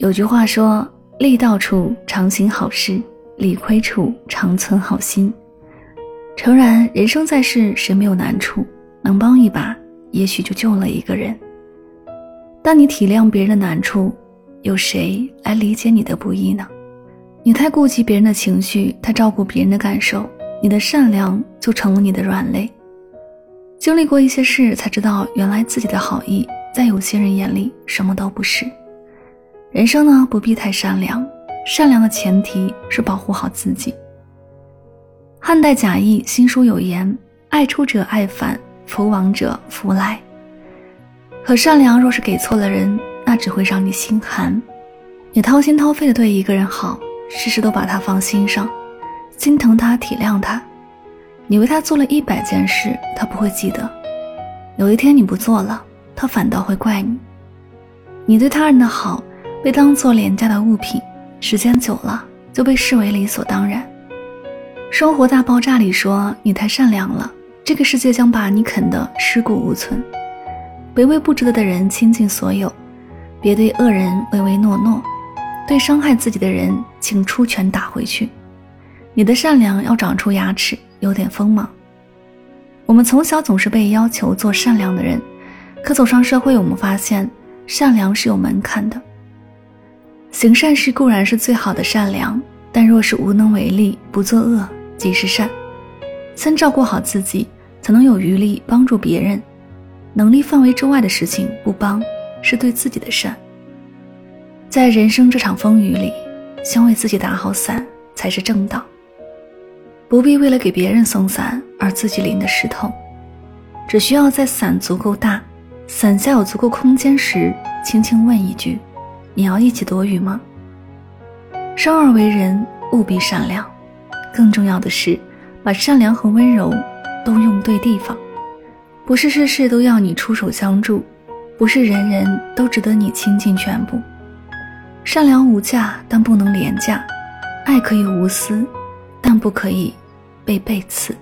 有句话说：“力到处常行好事，理亏处常存好心。”诚然，人生在世，谁没有难处？能帮一把，也许就救了一个人。当你体谅别人的难处，有谁来理解你的不易呢？你太顾及别人的情绪，太照顾别人的感受，你的善良就成了你的软肋。经历过一些事，才知道原来自己的好意，在有些人眼里什么都不是。人生呢，不必太善良，善良的前提是保护好自己。汉代贾谊新书有言：“爱出者爱返，福往者福来。”可善良若是给错了人，那只会让你心寒。你掏心掏肺的对一个人好，事事都把他放心上，心疼他，体谅他。你为他做了一百件事，他不会记得。有一天你不做了，他反倒会怪你。你对他人的好被当做廉价的物品，时间久了就被视为理所当然。《生活大爆炸》里说：“你太善良了，这个世界将把你啃得尸骨无存。唯唯不值得的人倾尽所有，别对恶人唯唯诺诺，对伤害自己的人，请出拳打回去。你的善良要长出牙齿。”有点锋芒。我们从小总是被要求做善良的人，可走上社会，我们发现善良是有门槛的。行善事固然是最好的善良，但若是无能为力，不作恶即是善。先照顾好自己，才能有余力帮助别人。能力范围之外的事情不帮，是对自己的善。在人生这场风雨里，先为自己打好伞，才是正道。不必为了给别人送伞而自己淋得湿透，只需要在伞足够大、伞下有足够空间时，轻轻问一句：“你要一起躲雨吗？”生而为人，务必善良。更重要的是，把善良和温柔都用对地方。不是事事都要你出手相助，不是人人都值得你倾尽全部。善良无价，但不能廉价；爱可以无私，但不可以。被背刺。